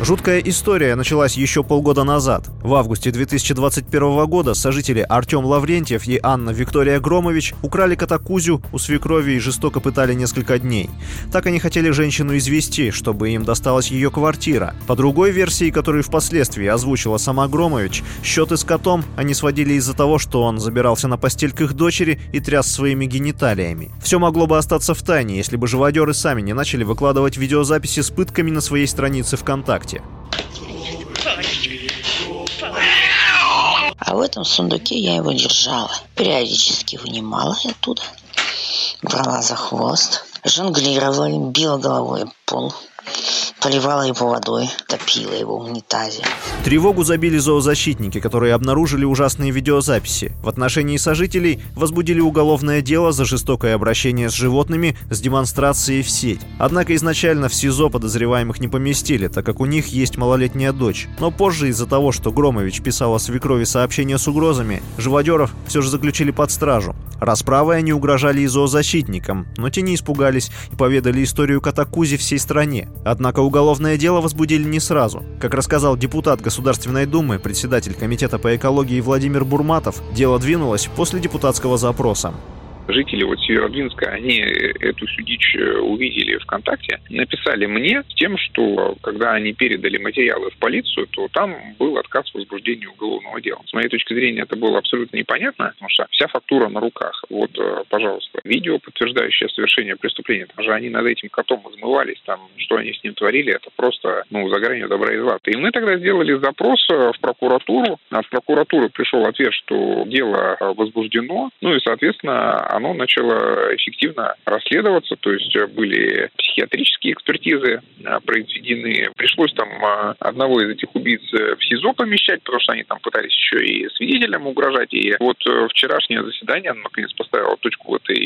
Жуткая история началась еще полгода назад. В августе 2021 года сожители Артем Лаврентьев и Анна Виктория Громович украли катакузю у свекрови и жестоко пытали несколько дней. Так они хотели женщину извести, чтобы им досталась ее квартира. По другой версии, которую впоследствии озвучила сама Громович, счеты с котом они сводили из-за того, что он забирался на постель к их дочери и тряс своими гениталиями. Все могло бы остаться в тайне, если бы живодеры сами не начали выкладывать видеозаписи с пытками на своей странице ВКонтакте. А в этом сундуке я его держала. Периодически вынимала оттуда, брала за хвост, жонглировала, била головой пол поливала его водой, топила его в унитазе. Тревогу забили зоозащитники, которые обнаружили ужасные видеозаписи. В отношении сожителей возбудили уголовное дело за жестокое обращение с животными с демонстрацией в сеть. Однако изначально в СИЗО подозреваемых не поместили, так как у них есть малолетняя дочь. Но позже из-за того, что Громович писала свекрови сообщения с угрозами, живодеров все же заключили под стражу. Расправой они угрожали и зоозащитникам, но те не испугались и поведали историю Катакузи всей стране. Однако уголовное дело возбудили не сразу. Как рассказал депутат Государственной Думы, председатель Комитета по экологии Владимир Бурматов, дело двинулось после депутатского запроса жители вот Северодвинска, они эту всю дичь э, увидели ВКонтакте, написали мне с тем, что когда они передали материалы в полицию, то там был отказ в возбуждении уголовного дела. С моей точки зрения это было абсолютно непонятно, потому что вся фактура на руках. Вот, э, пожалуйста, видео, подтверждающее совершение преступления. Там же они над этим котом измывались, там, что они с ним творили, это просто, ну, за гранью добра и зла. И мы тогда сделали запрос э, в прокуратуру, а в прокуратуру пришел ответ, что дело возбуждено, ну и, соответственно, оно начало эффективно расследоваться, то есть э, были психиатрические экспертизы э, произведены. Пришлось там э, одного из этих убийц в СИЗО помещать, потому что они там пытались еще и свидетелям угрожать. И вот вчерашнее заседание наконец поставило точку в этой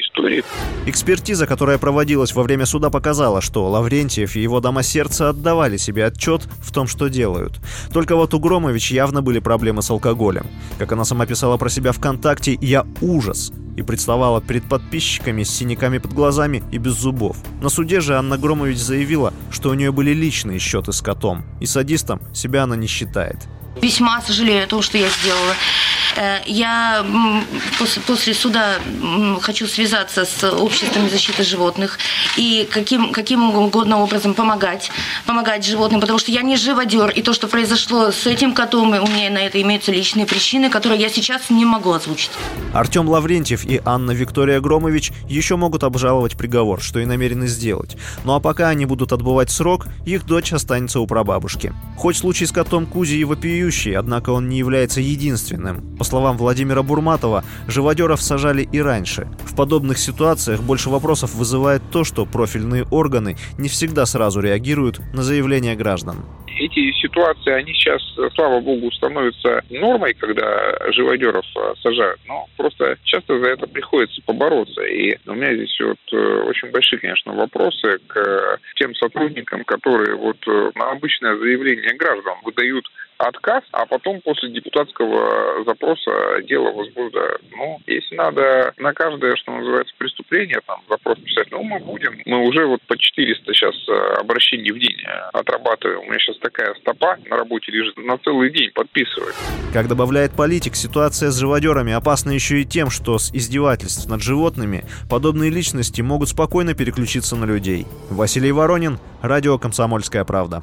истории. Экспертиза, которая проводилась во время суда, показала, что Лаврентьев и его дама сердца отдавали себе отчет в том, что делают. Только вот у Громович явно были проблемы с алкоголем. Как она сама писала про себя ВКонтакте, «Я ужас и представала перед подписчиками с синяками под глазами и без зубов. На суде же Анна Громович заявила, что у нее были личные счеты с котом, и садистом себя она не считает. Весьма сожалею о том, что я сделала. Э, я после, суда хочу связаться с обществами защиты животных и каким, каким угодно образом помогать, помогать животным, потому что я не живодер, и то, что произошло с этим котом, у меня на это имеются личные причины, которые я сейчас не могу озвучить. Артем Лаврентьев и Анна Виктория Громович еще могут обжаловать приговор, что и намерены сделать. Ну а пока они будут отбывать срок, их дочь останется у прабабушки. Хоть случай с котом Кузи и вопиющий, однако он не является единственным. По словам Владимира Бурматова, живодеров сажали и раньше. В подобных ситуациях больше вопросов вызывает то, что профильные органы не всегда сразу реагируют на заявления граждан эти ситуации, они сейчас, слава богу, становятся нормой, когда живодеров а, сажают. Но просто часто за это приходится побороться. И у меня здесь вот э, очень большие, конечно, вопросы к тем сотрудникам, которые вот э, на обычное заявление граждан выдают отказ, а потом после депутатского запроса дело возбуждают. Ну, если надо на каждое, что называется, преступление, там, запрос писать, ну, мы будем. Мы уже вот по 400 сейчас э, обращений в день отрабатываем. У меня сейчас такая стопа на работе лежит, на целый день подписывает. Как добавляет политик, ситуация с живодерами опасна еще и тем, что с издевательств над животными подобные личности могут спокойно переключиться на людей. Василий Воронин, Радио «Комсомольская правда».